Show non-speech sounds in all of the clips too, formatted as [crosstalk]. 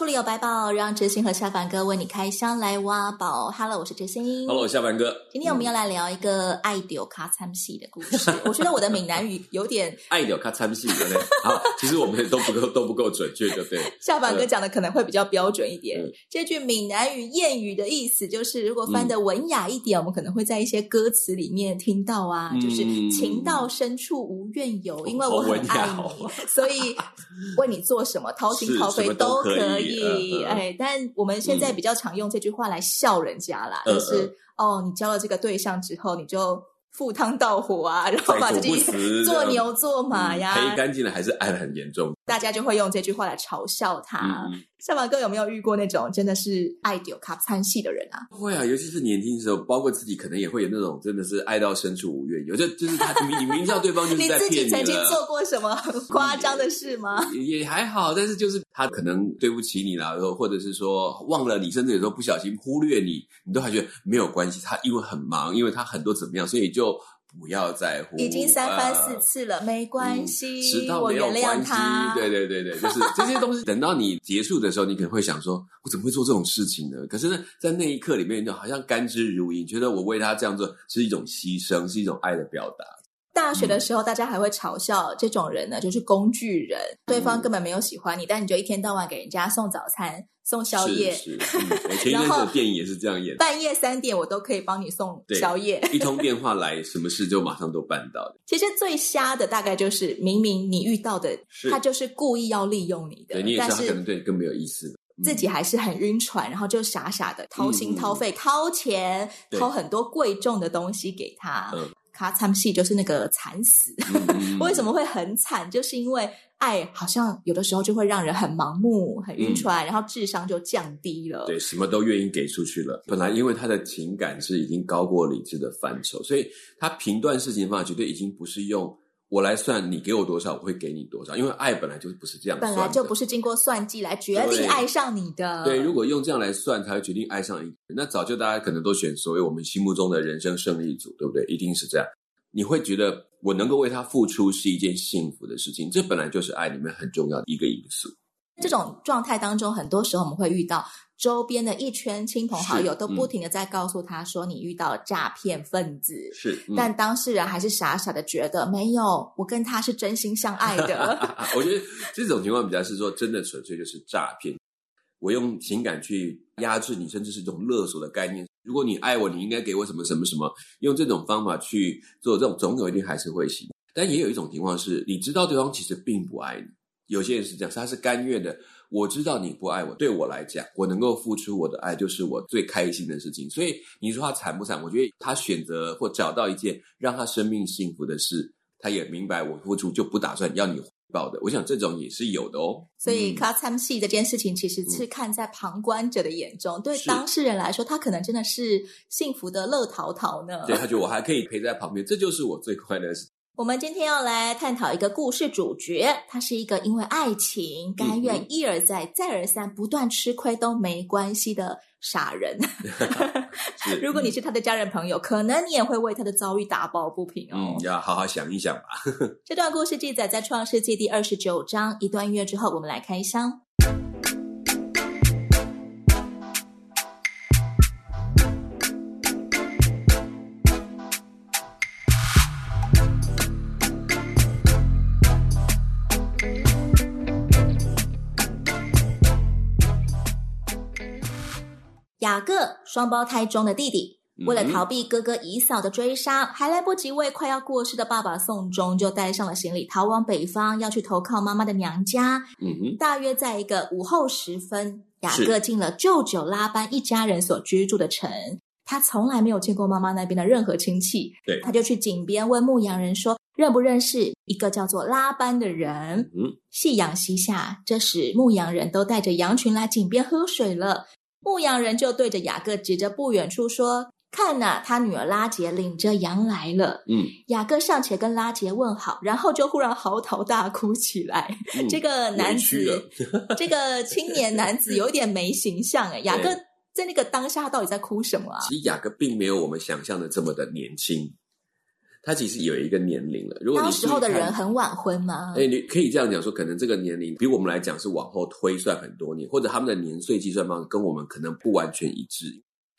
书里有白宝，让哲心和下凡哥为你开箱来挖宝。Hello，我是哲心。Hello，下凡哥。今天我们要来聊一个爱丢卡餐戏的故事。我觉得我的闽南语有点爱丢卡餐戏，对不对？好，其实我们都不够，都不够准确，对不对？下凡哥讲的可能会比较标准一点。嗯、这句闽南语谚语的意思就是，如果翻的文雅一点，嗯、我们可能会在一些歌词里面听到啊，嗯、就是情到深处无怨尤，因为我很爱你，哦、所以为你做什么掏心掏肺都可以。哎，但我们现在比较常用这句话来笑人家啦，嗯、就是哦，你交了这个对象之后，你就赴汤蹈火啊，然后把自己 [laughs] 做牛做马呀，赔干净了，还是爱的很严重，大家就会用这句话来嘲笑他。嗯下凡哥有没有遇过那种真的是爱丢卡惨戏的人啊？会啊，尤其是年轻的时候，包括自己可能也会有那种真的是爱到深处无怨尤，就就是他你明知道对方就是在骗你。[laughs] 你自己曾经做过什么很夸张的事吗？也，也还好，但是就是他可能对不起你啦，然后或者是说忘了你，甚至有时候不小心忽略你，你都还觉得没有关系。他因为很忙，因为他很多怎么样，所以就。不要在乎，已经三番四次了，呃、没关系，迟到没有关系，我原谅他。对对对对，就是 [laughs] 这些东西。等到你结束的时候，你可能会想说：“我怎么会做这种事情呢？”可是呢，在那一刻里面，就好像甘之如饴，觉得我为他这样做是一种牺牲，是一种爱的表达。大学的时候，大家还会嘲笑这种人呢，就是工具人，对方根本没有喜欢你，但你就一天到晚给人家送早餐。送宵夜，是是嗯、前一阵子的电影也是这样演。半夜三点，我都可以帮你送宵夜。一通电话来，什么事就马上都办到。[laughs] 其实最瞎的大概就是，明明你遇到的他就是故意要利用你的，对，你也知道他可能对你更没有意思，自己还是很晕船，然后就傻傻的掏心掏肺、嗯、掏钱、掏很多贵重的东西给他。嗯，卡惨戏就是那个惨死。嗯、[laughs] 为什么会很惨？就是因为。爱好像有的时候就会让人很盲目、很晕船，嗯、然后智商就降低了。对，什么都愿意给出去了。本来因为他的情感是已经高过理智的范畴，所以他评断事情的方法绝对已经不是用我来算，你给我多少，我会给你多少。因为爱本来就不是这样算，本来就不是经过算计来决定爱上你的。对，如果用这样来算才会决定爱上一个人，那早就大家可能都选所谓我们心目中的人生胜利组，对不对？一定是这样。你会觉得我能够为他付出是一件幸福的事情，这本来就是爱里面很重要的一个因素。这种状态当中，很多时候我们会遇到周边的一圈亲朋好友都不停的在告诉他说：“你遇到了诈骗分子。”是，嗯、但当事人还是傻傻的觉得没有，我跟他是真心相爱的。[laughs] 我觉得这种情况比较是说，真的纯粹就是诈骗。我用情感去压制你，甚至是一种勒索的概念。如果你爱我，你应该给我什么什么什么，用这种方法去做这种，总有一天还是会行。但也有一种情况是，你知道对方其实并不爱你。有些人是这样，他是甘愿的。我知道你不爱我，对我来讲，我能够付出我的爱，就是我最开心的事情。所以你说他惨不惨？我觉得他选择或找到一件让他生命幸福的事，他也明白我付出就不打算要你。报的，我想这种也是有的哦。所以卡惨戏这件事情，其实是看在旁观者的眼中，嗯、对当事人来说，他可能真的是幸福的乐淘淘呢。对，他觉得我还可以陪在旁边，这就是我最快乐的事。我们今天要来探讨一个故事主角，他是一个因为爱情甘愿一而再、再而三、不断吃亏都没关系的。傻人，[laughs] 如果你是他的家人朋友，可能你也会为他的遭遇打抱不平哦。嗯，要好好想一想吧。[laughs] 这段故事记载在《创世纪》第二十九章。一段音乐之后，我们来开箱。雅各双胞胎中的弟弟，为了逃避哥哥以扫的追杀，嗯、还来不及为快要过世的爸爸送终，就带上了行李逃往北方，要去投靠妈妈的娘家。嗯，大约在一个午后时分，雅各进了舅舅拉班一家人所居住的城。他从来没有见过妈妈那边的任何亲戚，对，他就去井边问牧羊人说：“认不认识一个叫做拉班的人？”嗯，夕阳西下，这时牧羊人都带着羊群来井边喝水了。牧羊人就对着雅各指着不远处说：“看呐、啊，他女儿拉杰领着羊来了。嗯，雅各上前跟拉杰问好，然后就忽然嚎啕大哭起来。嗯、这个男子，这个青年男子有点没形象哎。雅各在那个当下到底在哭什么啊？其实雅各并没有我们想象的这么的年轻。他其实有一个年龄了。如果当时候的人很晚婚吗？哎，你可以这样讲说，可能这个年龄比我们来讲是往后推算很多年，或者他们的年岁计算方式跟我们可能不完全一致。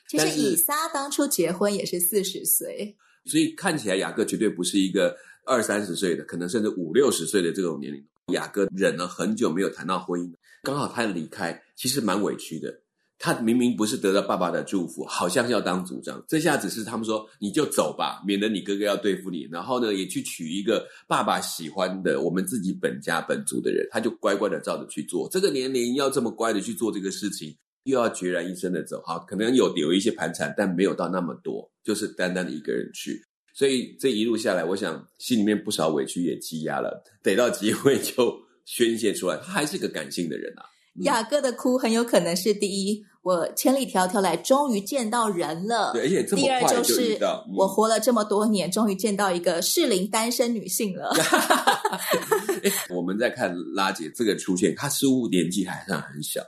其实以撒当初结婚也是四十岁，所以看起来雅各绝对不是一个二三十岁的，可能甚至五六十岁的这种年龄。雅各忍了很久没有谈到婚姻，刚好他离开，其实蛮委屈的。他明明不是得到爸爸的祝福，好像要当族长。这下子是他们说你就走吧，免得你哥哥要对付你。然后呢，也去娶一个爸爸喜欢的我们自己本家本族的人，他就乖乖的照着去做。这个年龄要这么乖的去做这个事情，又要决然一生的走。好，可能有有一些盘缠，但没有到那么多，就是单单的一个人去。所以这一路下来，我想心里面不少委屈也积压了，得到机会就宣泄出来。他还是个感性的人啊。雅各的哭很有可能是第一，我千里迢迢来，终于见到人了。对，而且这么快就遇到。第二就是我活了这么多年，终于见到一个适龄单身女性了。[laughs] [laughs] 我们在看拉姐这个出现，她似乎年纪还算很小。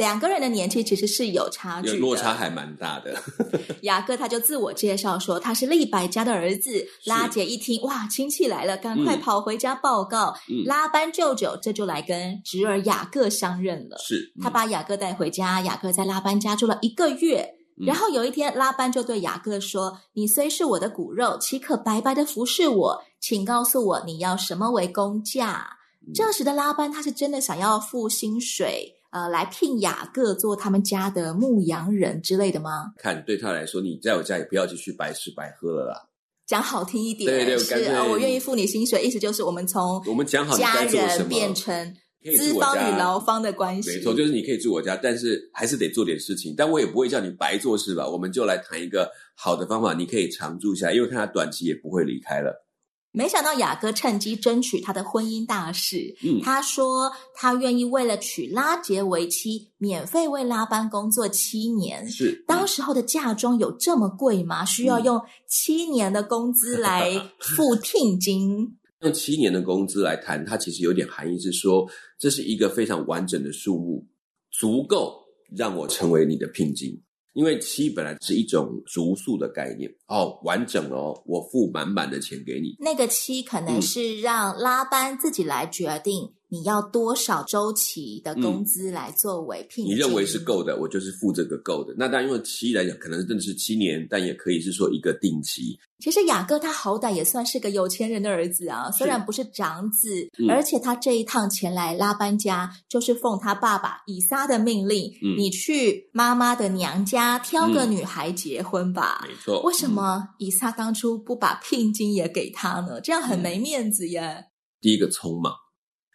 两个人的年纪其实是有差距的，落差还蛮大的。[laughs] 雅各他就自我介绍说他是利百加的儿子。拉姐一听，哇，亲戚来了，赶快跑回家报告。嗯、拉班舅舅这就来跟侄儿雅各相认了。是，他把雅各带回家，雅各在拉班家住了一个月。嗯、然后有一天，拉班就对雅各说：“你虽是我的骨肉，岂可白白的服侍我？请告诉我你要什么为工价？”嗯、这时的拉班他是真的想要付薪水。呃，来聘雅各做他们家的牧羊人之类的吗？看对他来说，你在我家也不要继续白吃白喝了啦。讲好听一点，对对，是啊，我愿意付你薪水，意思就是我们从我们讲好家人变成资方与劳方的关系。没错，就是你可以住我家，但是还是得做点事情。但我也不会叫你白做事吧？我们就来谈一个好的方法，你可以常住下来，因为看他短期也不会离开了。没想到雅各趁机争取他的婚姻大事。嗯，他说他愿意为了娶拉杰为妻，免费为拉班工作七年。是，当时候的嫁妆有这么贵吗？需要用七年的工资来付聘金？[laughs] 用七年的工资来谈，它其实有点含义，是说这是一个非常完整的数目，足够让我成为你的聘金。因为七本来是一种足数的概念哦，完整哦，我付满满的钱给你。那个七可能是让拉班自己来决定。你要多少周期的工资来作为聘金？嗯，你认为是够的，我就是付这个够的。那当然，因为期来讲，可能真的是七年，但也可以是说一个定期。其实雅各他好歹也算是个有钱人的儿子啊，虽然不是长子，嗯、而且他这一趟前来拉班家，就是奉他爸爸以撒的命令，嗯、你去妈妈的娘家挑个女孩结婚吧。嗯、没错。为什么以撒当初不把聘金也给他呢？这样很没面子耶。嗯、第一个匆忙。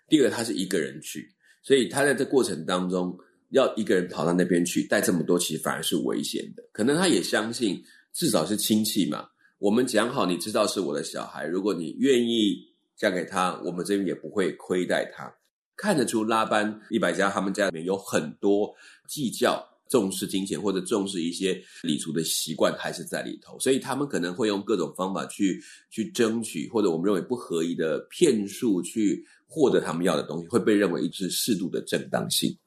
第二个，他是一个人去，所以他在这过程当中要一个人跑到那边去带这么多，其实反而是危险的。可能他也相信，至少是亲戚嘛。我们讲好，你知道是我的小孩，如果你愿意嫁给他，我们这边也不会亏待他。看得出拉班一百家他们家里面有很多计较。重视金钱或者重视一些礼俗的习惯还是在里头，所以他们可能会用各种方法去去争取，或者我们认为不合宜的骗术去获得他们要的东西，会被认为是适度的正当性。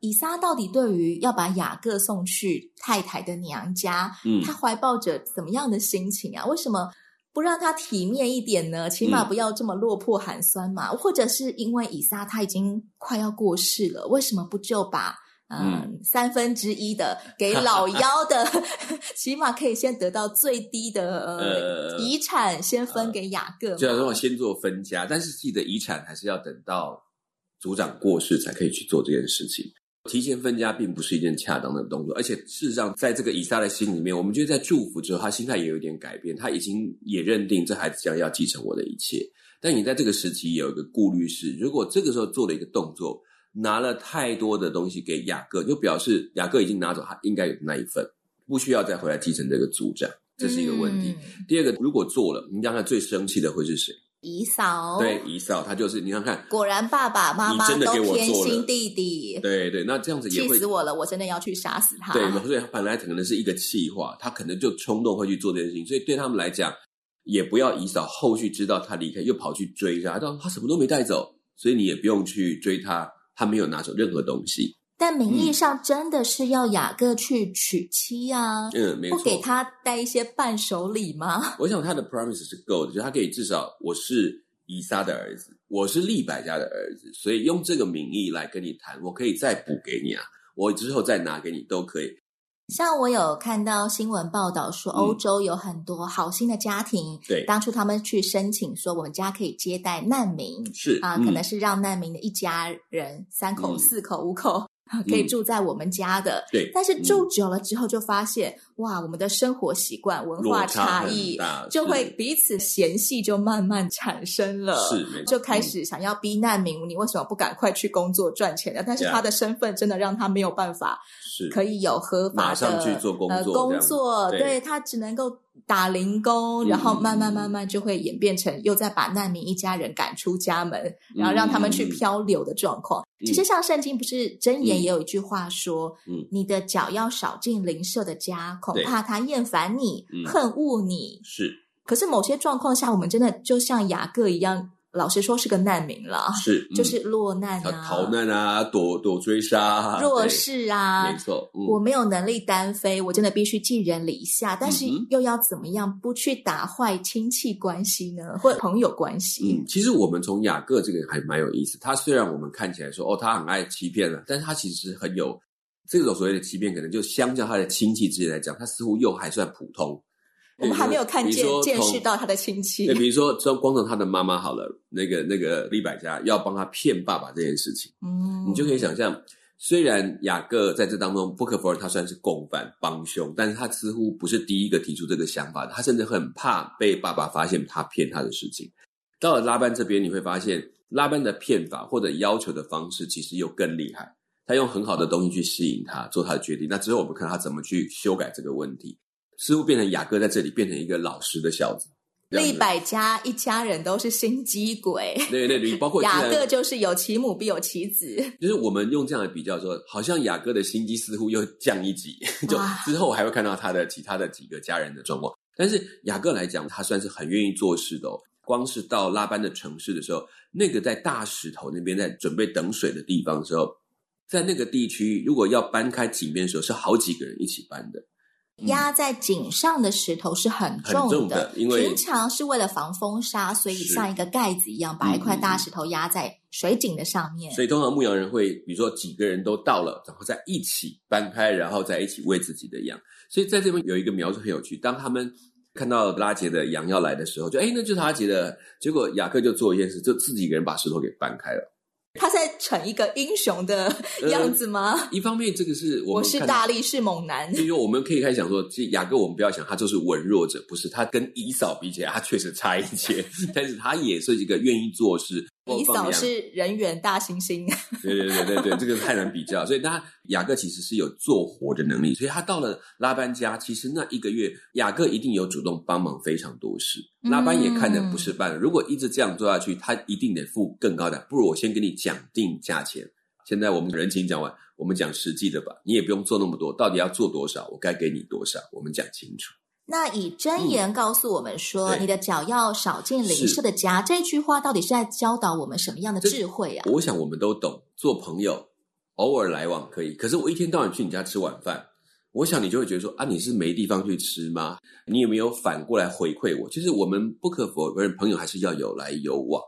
以撒到底对于要把雅各送去太太的娘家，嗯，他怀抱着怎么样的心情啊？为什么不让他体面一点呢？起码不要这么落魄寒酸嘛？嗯，或者是因为以撒他已经快要过世了，为什么不就把？嗯，三分之一的给老幺的，[laughs] 起码可以先得到最低的呃，呃遗产，先分给雅各。就要说先做分家，但是记得遗产还是要等到族长过世才可以去做这件事情。提前分家并不是一件恰当的动作，而且事实上，在这个以撒的心里面，我们觉得在祝福之后，他心态也有一点改变，他已经也认定这孩子将要继承我的一切。但你在这个时期有一个顾虑是，如果这个时候做了一个动作。拿了太多的东西给雅各，就表示雅各已经拿走他应该有的那一份，不需要再回来继承这个族长，这是一个问题。嗯、第二个，如果做了，你让他最生气的会是谁？姨嫂，对，姨嫂，他就是你看看，果然爸爸妈妈真的给我都偏心弟弟，对对，那这样子也会气死我了，我真的要去杀死他。对，所以本来可能是一个气话，他可能就冲动会去做这件事情，所以对他们来讲，也不要姨嫂后续知道他离开，又跑去追他，他他什么都没带走，所以你也不用去追他，他没有拿走任何东西。但名义上真的是要雅各去娶妻啊？嗯，没错。不给他带一些伴手礼吗？我想他的 promise 是够的，就他可以至少我是以撒的儿子，我是利百家的儿子，所以用这个名义来跟你谈，我可以再补给你啊，我之后再拿给你都可以。像我有看到新闻报道说，欧洲有很多好心的家庭，嗯、对，当初他们去申请说，我们家可以接待难民，是啊、呃，可能是让难民的一家人三口、嗯、四口、五口。可以住在我们家的，嗯、对，但是住久了之后就发现，嗯、哇，我们的生活习惯、文化差异，就会彼此嫌隙就慢慢产生了，是，就开始想要逼难民，嗯、你为什么不赶快去工作赚钱呢？但是他的身份真的让他没有办法，是可以有合法的呃、工作，对，对他只能够。打零工，然后慢慢慢慢就会演变成又在把难民一家人赶出家门，嗯、然后让他们去漂流的状况。嗯、其实像圣经不是箴言也有一句话说：“嗯，你的脚要少进邻舍的家，恐怕他厌烦你，嗯、恨恶你。”是。可是某些状况下，我们真的就像雅各一样。老实说，是个难民了，是、嗯、[laughs] 就是落难啊，逃难啊，躲躲追杀、啊，弱势啊，没错。嗯、我没有能力单飞，我真的必须寄人篱下，但是又要怎么样不去打坏亲戚关系呢？或者朋友关系？嗯，其实我们从雅各这个还蛮有意思。他虽然我们看起来说哦，他很爱欺骗了，但是他其实很有这种所谓的欺骗，可能就相较他的亲戚之间来讲，他似乎又还算普通。我们还没有看见见识到他的亲戚。对，比如说，从光从他的妈妈好了，那个那个利百加要帮他骗爸爸这件事情，嗯，你就可以想象，虽然雅各在这当中不可否认他算是共犯帮凶，但是他似乎不是第一个提出这个想法的，他甚至很怕被爸爸发现他骗他的事情。到了拉班这边，你会发现拉班的骗法或者要求的方式其实又更厉害，他用很好的东西去吸引他做他的决定。那之后我们看他怎么去修改这个问题。似乎变成雅各在这里变成一个老实的小子，利百家一家人都是心机鬼，对对对，包括 [laughs] 雅各就是有其母必有其子，[laughs] 就是我们用这样的比较说，好像雅各的心机似乎又降一级，[laughs] 就之后还会看到他的其他的几个家人的状况。但是雅各来讲，他算是很愿意做事的哦。光是到拉班的城市的时候，那个在大石头那边在准备等水的地方的时候，在那个地区如果要搬开井边的时候，是好几个人一起搬的。压在井上的石头是很重的，很重的，因为平常是为了防风沙，所以像一个盖子一样，把一块大石头压在水井的上面。所以通常牧羊人会，比如说几个人都到了，然后在一起搬开，然后在一起喂自己的羊。所以在这边有一个描述很有趣，当他们看到拉杰的羊要来的时候，就哎，那就是拉杰的。结果雅克就做一件事，就自己一个人把石头给搬开了。他在逞一个英雄的 [laughs] 样子吗？呃、一方面，这个是我，我是大力士猛男。所以说，我们可以开始想说，其实雅各，我们不要想他就是文弱者，不是他跟以嫂比起来，他确实差一些，[laughs] 但是他也是一个愿意做事。以扫是人猿大猩猩，[laughs] 对对对对对，这个太难比较。所以他雅各其实是有做活的能力，所以他到了拉班家，其实那一个月雅各一定有主动帮忙非常多事。拉班也看的不是办了，如果一直这样做下去，他一定得付更高的。不如我先给你讲定价钱。现在我们人情讲完，我们讲实际的吧。你也不用做那么多，到底要做多少，我该给你多少，我们讲清楚。那以真言告诉我们说：“嗯、你的脚要少进邻舍的家。”这句话到底是在教导我们什么样的智慧啊？我想我们都懂，做朋友偶尔来往可以，可是我一天到晚去你家吃晚饭，我想你就会觉得说：“啊，你是没地方去吃吗？你有没有反过来回馈我？”其实我们不可否认，朋友还是要有来有往。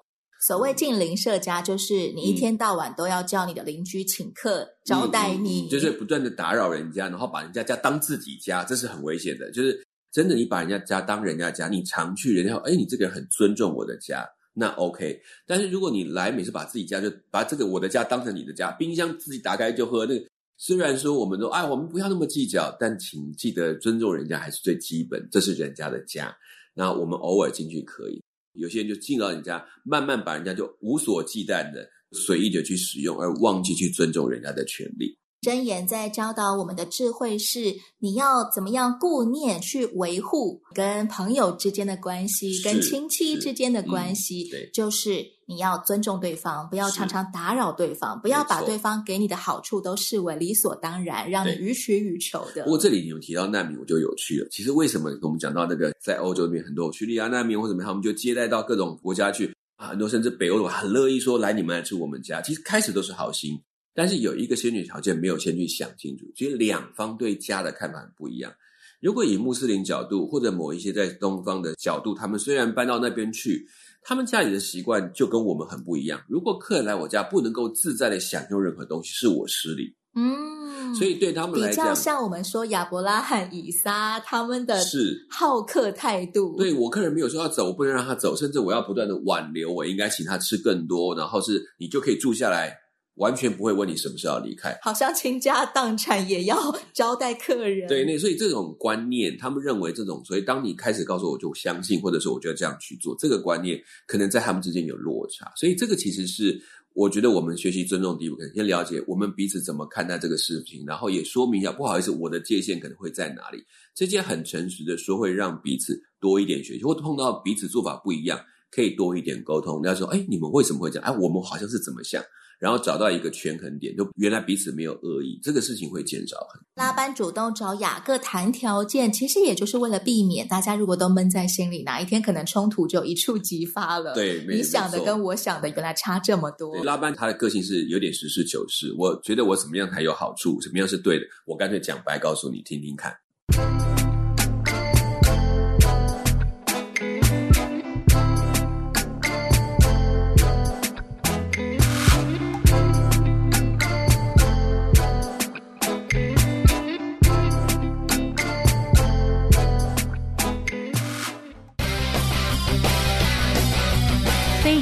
所谓进邻舍家，就是你一天到晚都要叫你的邻居请客、嗯、招待你，就是不断的打扰人家，然后把人家家当自己家，这是很危险的，就是。真的，你把人家家当人家家，你常去人家，哎，你这个人很尊重我的家，那 OK。但是如果你来，每次把自己家就把这个我的家当成你的家，冰箱自己打开就喝，那个虽然说我们都哎，我们不要那么计较，但请记得尊重人家还是最基本，这是人家的家。那我们偶尔进去可以，有些人就进到人家，慢慢把人家就无所忌惮的随意的去使用，而忘记去尊重人家的权利。箴言在教导我们的智慧是：你要怎么样顾念去维护跟朋友之间的关系，跟亲戚之间的关系。嗯、就是你要尊重对方，不要常常打扰对方，不要把对方给你的好处都视为理所当然，让你予取予求的。不过这里你有提到难民，我就有趣了。其实为什么我们讲到那个在欧洲那边很多叙利亚难民或者什么，他们就接待到各种国家去啊，很多甚至北欧的很乐意说来你们来住我们家。其实开始都是好心。但是有一个先决条件没有先去想清楚，其实两方对家的看法很不一样。如果以穆斯林角度，或者某一些在东方的角度，他们虽然搬到那边去，他们家里的习惯就跟我们很不一样。如果客人来我家不能够自在的享用任何东西，是我失礼。嗯，所以对他们来讲，比较像我们说亚伯拉罕、以撒他们的是好客态度。对，我客人没有说要走，我不能让他走，甚至我要不断的挽留，我应该请他吃更多，然后是你就可以住下来。完全不会问你什么时候要离开，好像倾家荡产也要招待客人。对，那所以这种观念，他们认为这种，所以当你开始告诉我，就相信，或者说我就要这样去做，这个观念可能在他们之间有落差。所以这个其实是我觉得我们学习尊重第一步，可能先了解我们彼此怎么看待这个事情，然后也说明一下，不好意思，我的界限可能会在哪里。这件很诚实的说，会让彼此多一点学习，或碰到彼此做法不一样，可以多一点沟通。人家说，哎，你们为什么会这样？哎，我们好像是怎么想？然后找到一个权衡点，就原来彼此没有恶意，这个事情会减少很多。拉班主动找雅各谈条件，其实也就是为了避免大家如果都闷在心里，哪一天可能冲突就一触即发了。对，你想的跟我想的原来差这么多。拉班他的个性是有点实事求是，我觉得我怎么样才有好处，怎么样是对的，我干脆讲白告诉你，听听看。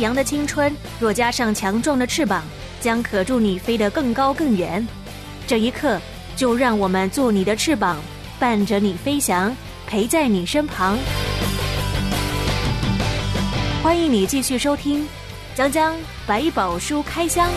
羊的青春若加上强壮的翅膀，将可助你飞得更高更远。这一刻，就让我们做你的翅膀，伴着你飞翔，陪在你身旁。欢迎你继续收听《江江百宝书开箱》。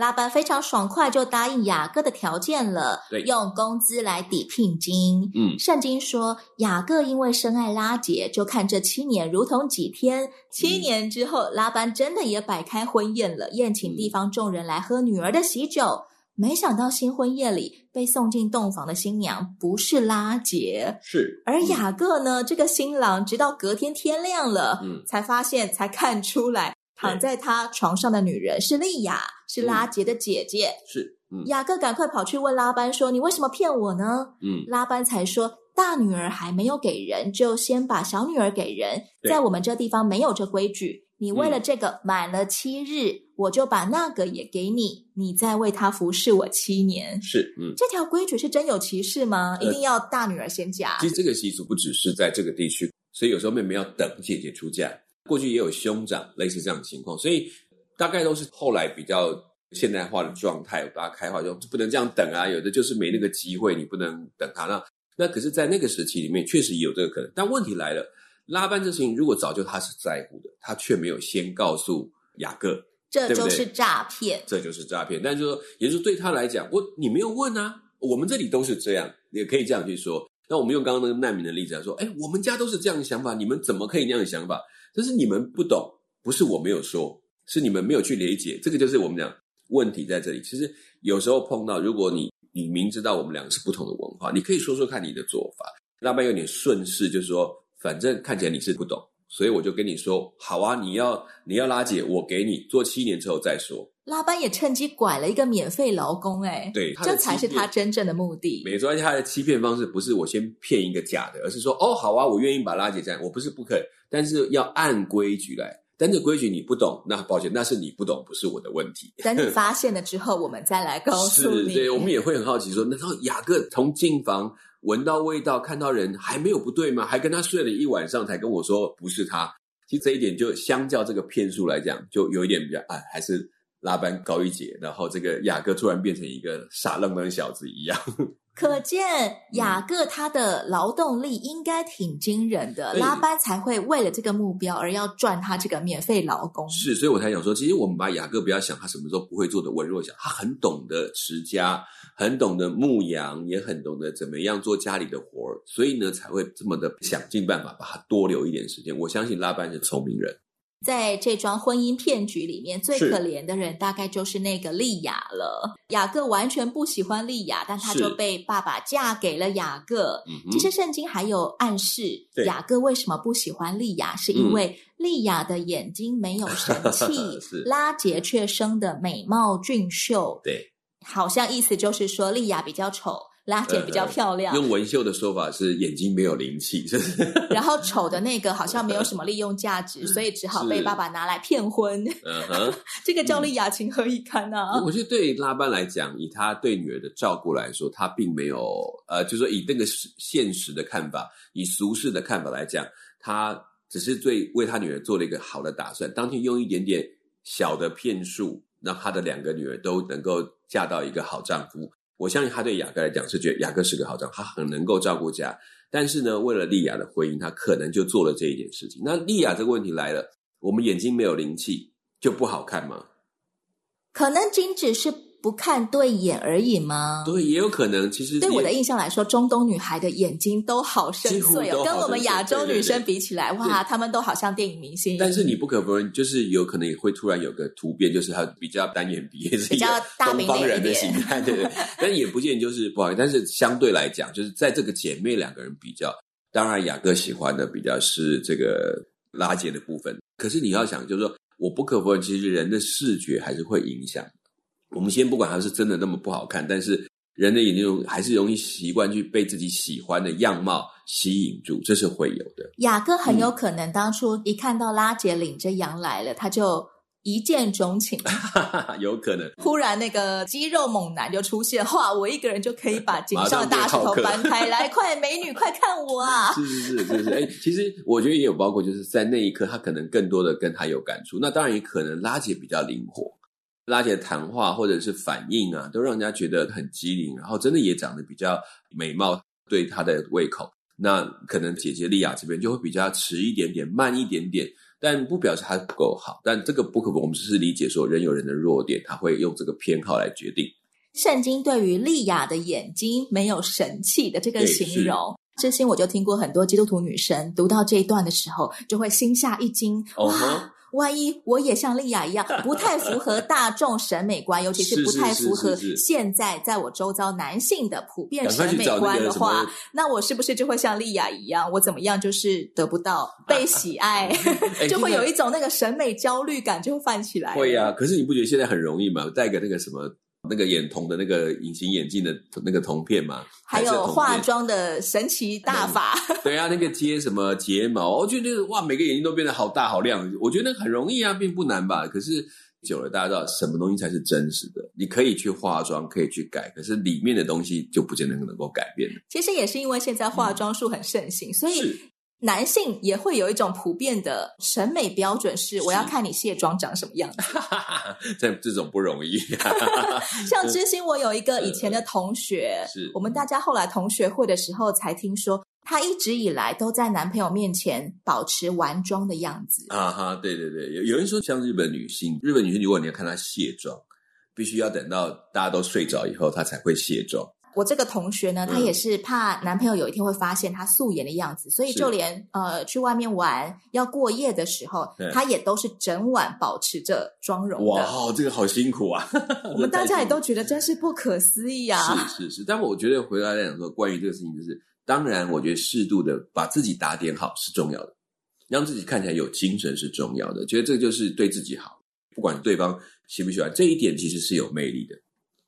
拉班非常爽快就答应雅各的条件了，对，用工资来抵聘金。嗯，圣经说雅各因为深爱拉杰，就看这七年如同几天。七年之后，嗯、拉班真的也摆开婚宴了，宴请地方众人来喝女儿的喜酒。嗯、没想到新婚夜里被送进洞房的新娘不是拉杰，是。而雅各呢，嗯、这个新郎直到隔天天亮了，嗯，才发现才看出来。躺在他床上的女人是利亚，是拉杰的姐姐。嗯、是，嗯，雅各赶快跑去问拉班说：“你为什么骗我呢？”嗯，拉班才说：“大女儿还没有给人，就先把小女儿给人。在我们这地方没有这规矩。你为了这个满了七日，嗯、我就把那个也给你，你再为他服侍我七年。”是，嗯，这条规矩是真有其事吗？呃、一定要大女儿先嫁？其实这个习俗不只是在这个地区，所以有时候妹妹要等姐姐出嫁。过去也有兄长类似这样的情况，所以大概都是后来比较现代化的状态。大家开化就不能这样等啊，有的就是没那个机会，你不能等他。那那可是，在那个时期里面，确实有这个可能。但问题来了，拉班这事情如果早就他是在乎的，他却没有先告诉雅各，这就是诈骗，这就是诈骗。但就是说，也就是对他来讲，我你没有问啊，我们这里都是这样，也可以这样去说。那我们用刚刚那个难民的例子来说，哎，我们家都是这样的想法，你们怎么可以那样的想法？这是你们不懂，不是我没有说，是你们没有去理解。这个就是我们讲问题在这里。其实有时候碰到，如果你你明知道我们两个是不同的文化，你可以说说看你的做法。拉班有点顺势，就是说，反正看起来你是不懂，所以我就跟你说，好啊，你要你要拉姐，我给你做七年之后再说。拉班也趁机拐了一个免费劳工，哎，对，这才是他真正的目的。没错，而且他的欺骗方式不是我先骗一个假的，而是说，哦，好啊，我愿意把拉姐这样，我不是不肯。但是要按规矩来，但这规矩你不懂，那抱歉，那是你不懂，不是我的问题。等你发现了之后，我们再来告诉你。[laughs] 对，我们也会很好奇说，难道雅各从进房闻到味道，看到人还没有不对吗？还跟他睡了一晚上，才跟我说不是他。其实这一点就相较这个骗术来讲，就有一点比较哎，还是拉班高一截。然后这个雅各突然变成一个傻愣愣小子一样。可见雅各他的劳动力应该挺惊人的，拉班才会为了这个目标而要赚他这个免费劳工。是，所以我才想说，其实我们把雅各不要想他什么时候不会做的文弱小，他很懂得持家，很懂得牧羊，也很懂得怎么样做家里的活儿，所以呢才会这么的想尽办法把他多留一点时间。我相信拉班是聪明人。在这桩婚姻骗局里面，最可怜的人大概就是那个利亚了。雅各完全不喜欢利亚，但他就被爸爸嫁给了雅各。其实圣经还有暗示，雅各为什么不喜欢利亚，是因为利亚的眼睛没有神 [laughs] 气，拉杰却生的美貌俊秀。对，好像意思就是说利亚比较丑。拉姐比较漂亮，用文秀的说法是眼睛没有灵气，[laughs] 是不是？然后丑的那个好像没有什么利用价值，[laughs] 所以只好被爸爸拿来骗婚。嗯哼，[laughs] 这个叫利亚情何以堪啊？我觉得对拉班来讲，以他对女儿的照顾来说，他并没有呃，就是说以那个现实的看法，以俗世的看法来讲，他只是最为他女儿做了一个好的打算，当天用一点点小的骗术，让他的两个女儿都能够嫁到一个好丈夫。我相信他对雅各来讲是觉得雅各是个好丈夫，他很能够照顾家。但是呢，为了利雅的婚姻，他可能就做了这一件事情。那利雅这个问题来了，我们眼睛没有灵气就不好看吗？可能仅只是。不看对眼而已吗？对，也有可能。其实对我的印象来说，中东女孩的眼睛都好深邃哦，跟我们亚洲女生比起来，哇，她们都好像电影明星。但是你不可否认，就是有可能也会突然有个突变，就是她比较单眼皮，也是一个东方人的形态，对对。但也不见就是不好意思，但是相对来讲，就是在这个姐妹两个人比较，当然雅各喜欢的比较是这个拉结的部分。可是你要想，就是说，我不可否认，其实人的视觉还是会影响。我们先不管它是真的那么不好看，但是人的眼睛还是容易习惯去被自己喜欢的样貌吸引住，这是会有的。雅各很有可能当初一看到拉姐领着羊来了，嗯、他就一见钟情，[laughs] 有可能。忽然那个肌肉猛男就出现，哇！我一个人就可以把井上的大石头搬开来，[laughs] 快美女，快看我啊！是是是是是，哎，其实我觉得也有包括，就是在那一刻，他可能更多的跟他有感触。那当然也可能拉姐比较灵活。拉结谈话或者是反应啊，都让人家觉得很机灵，然后真的也长得比较美貌，对她的胃口。那可能姐姐利亚这边就会比较迟一点点，慢一点点，但不表示她不够好。但这个不可，我们只是理解说人有人的弱点，他会用这个偏好来决定。圣经对于利亚的眼睛没有神气的这个形容，之前我就听过很多基督徒女生读到这一段的时候，就会心下一惊，哇！Uh-huh. 万一我也像丽雅一样，[laughs] 不太符合大众审美观，[laughs] 尤其是不太符合现在在我周遭男性的普遍审美观的话，那我是不是就会像丽雅一样，我怎么样就是得不到被喜爱，[laughs] 就会有一种那个审美焦虑感就会泛起来。会呀，可是你不觉得现在很容易吗？带个那个什么？那个眼瞳的那个隐形眼镜的那个瞳片嘛，还有化妆的神奇大法。[laughs] 对啊，那个接什么睫毛，我觉得哇，每个眼睛都变得好大好亮。我觉得那很容易啊，并不难吧？可是久了，大家知道什么东西才是真实的？你可以去化妆，可以去改，可是里面的东西就不见得能够改变。其实也是因为现在化妆术很盛行，嗯、所以。男性也会有一种普遍的审美标准，是我要看你卸妆长什么样子。[laughs] 这这种不容易。[laughs] 像知心，我有一个以前的同学，[laughs] 是我们大家后来同学会的时候才听说，她一直以来都在男朋友面前保持完妆的样子。啊哈，对对对，有有人说像日本女性，日本女性如果你要看她卸妆，必须要等到大家都睡着以后，她才会卸妆。我这个同学呢，她也是怕男朋友有一天会发现她素颜的样子，嗯、所以就连呃去外面玩要过夜的时候，她也都是整晚保持着妆容。哇，这个好辛苦啊！[laughs] 我们大家也都觉得真是不可思议啊！是是是，但我觉得回来来讲说，关于这个事情，就是当然，我觉得适度的把自己打点好是重要的，让自己看起来有精神是重要的。觉得这个就是对自己好，不管对方喜不喜欢，这一点其实是有魅力的。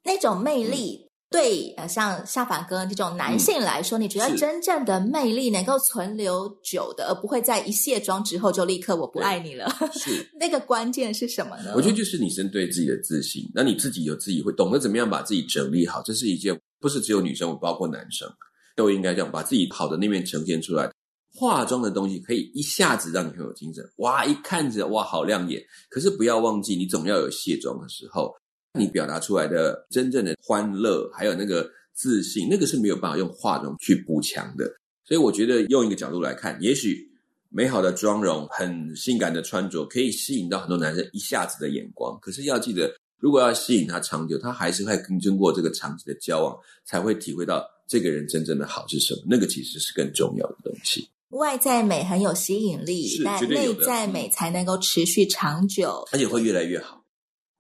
那种魅力。嗯对，呃，像夏凡哥这种男性来说，嗯，你觉得真正的魅力能够存留久的，而不会在一卸妆之后就立刻我不爱你了。是 [laughs] 那个关键是什么呢？我觉得就是女生对自己的自信，那你自己有自己会懂得怎么样把自己整理好，这是一件不是只有女生，包括男生都应该这样把自己好的那面呈现出来。化妆的东西可以一下子让你很有精神，哇，一看着哇好亮眼。可是不要忘记，你总要有卸妆的时候。你表达出来的真正的欢乐，还有那个自信，那个是没有办法用化妆去补强的。所以我觉得用一个角度来看，也许美好的妆容、很性感的穿着，可以吸引到很多男生一下子的眼光。可是要记得，如果要吸引他长久，他还是会跟经过这个长期的交往，才会体会到这个人真正的好是什么。那个其实是更重要的东西。外在美很有吸引力，但内在美才能够持续长久，而且会越来越好。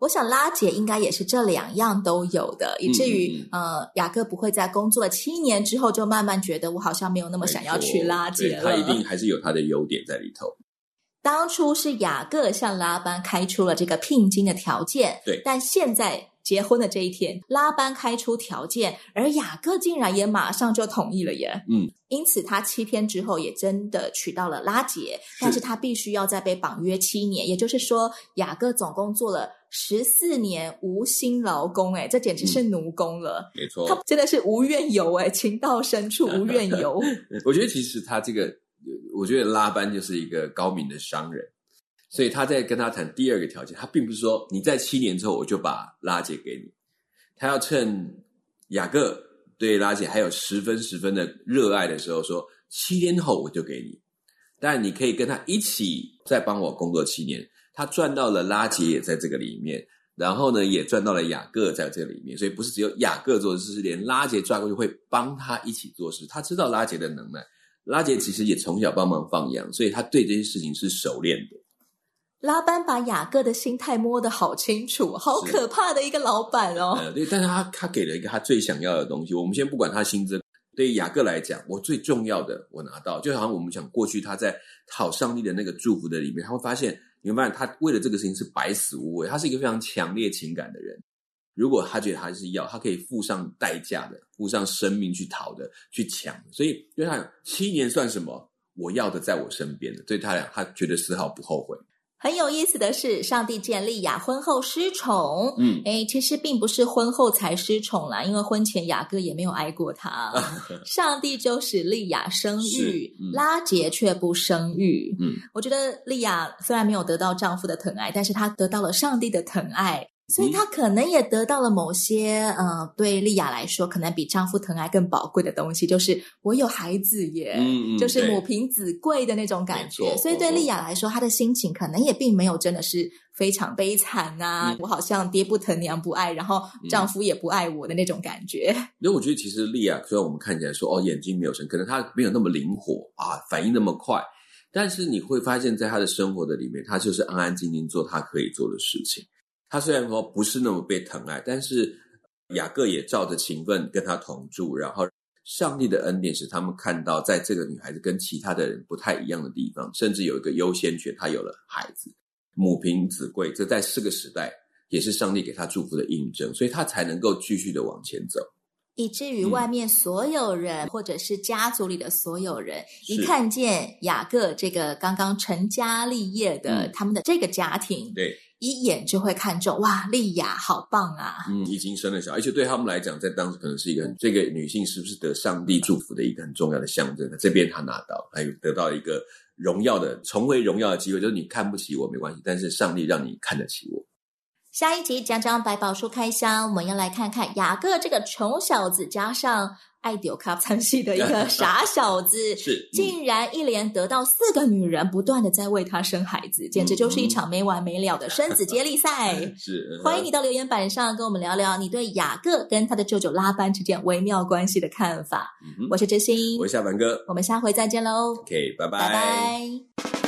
我想拉结应该也是这两样都有的，以至于、嗯、呃，雅各不会在工作了七年之后就慢慢觉得我好像没有那么想要去拉结了。他一定还是有他的优点在里头。当初是雅各向拉班开出了这个聘金的条件，对，但现在结婚的这一天，拉班开出条件，而雅各竟然也马上就同意了耶。嗯，因此他七天之后也真的娶到了拉杰，但是他必须要再被绑约七年，也就是说，雅各总共做了十四年无薪劳工，哎，这简直是奴工了。嗯、没错，他真的是无怨尤，哎，情到深处 [laughs] 无怨尤。[laughs] 我觉得其实他这个。我觉得拉班就是一个高明的商人，所以他在跟他谈第二个条件，他并不是说你在七年之后我就把拉姐给你，他要趁雅各对拉姐还有十分十分的热爱的时候，说七年后我就给你，但你可以跟他一起再帮我工作七年，他赚到了拉杰也在这个里面，然后呢也赚到了雅各在这里面，所以不是只有雅各做事，是连拉杰抓过去会帮他一起做事，他知道拉杰的能耐。拉杰其实也从小帮忙放羊，所以他对这些事情是熟练的。拉班把雅各的心态摸得好清楚，好可怕的一个老板哦。呃，对，但是他他给了一个他最想要的东西。我们先不管他薪资，对于雅各来讲，我最重要的我拿到，就好像我们讲过去他在讨上帝的那个祝福的里面，他会发现，你会发现他为了这个事情是百死无畏，他是一个非常强烈情感的人。如果他觉得他是要，他可以付上代价的，付上生命去讨的，去抢。所以对他讲，七年算什么？我要的在我身边的，对他讲，他觉得丝毫不后悔。很有意思的是，上帝见利亚婚后失宠，嗯，哎，其实并不是婚后才失宠啦，因为婚前雅各也没有爱过他。[laughs] 上帝就使利亚生育，嗯、拉杰却不生育。嗯，我觉得利亚虽然没有得到丈夫的疼爱，但是她得到了上帝的疼爱。所以她可能也得到了某些，呃，对利亚来说，可能比丈夫疼爱更宝贵的东西，就是我有孩子耶，嗯嗯，就是母凭子贵的那种感觉。所以对利亚来说，她的心情可能也并没有真的是非常悲惨呐、啊嗯，我好像爹不疼娘不爱，然后丈夫也不爱我的那种感觉。因为我觉得其实利亚虽然我们看起来说哦眼睛没有神，可能她没有那么灵活啊，反应那么快，但是你会发现在她的生活的里面，她就是安安静静做她可以做的事情。他虽然说不是那么被疼爱，但是雅各也照着情分跟他同住，然后上帝的恩典使他们看到，在这个女孩子跟其他的人不太一样的地方，甚至有一个优先权，她有了孩子，母凭子贵，这在四个时代也是上帝给他祝福的印证，所以他才能够继续的往前走。以至于外面所有人，嗯、或者是家族里的所有人，一看见雅各这个刚刚成家立业的、嗯、他们的这个家庭，对，一眼就会看中哇，利亚好棒啊！嗯，已经生了小孩，而且对他们来讲，在当时可能是一个这个女性是不是得上帝祝福的一个很重要的象征。这边他拿到，还有得到一个荣耀的重回荣耀的机会，就是你看不起我没关系，但是上帝让你看得起我。下一集讲讲百宝书开箱，我们要来看看雅各这个穷小子，加上爱丢卡餐戏的一个傻小子，[laughs] 是、嗯、竟然一连得到四个女人，不断的在为他生孩子，简直就是一场没完没了的生子接力赛。[laughs] 是，欢迎你到留言板上跟我们聊聊你对雅各跟他的舅舅拉班之间微妙关系的看法。嗯、我是真心，我是夏凡哥，我们下回再见喽。OK，拜拜。拜拜。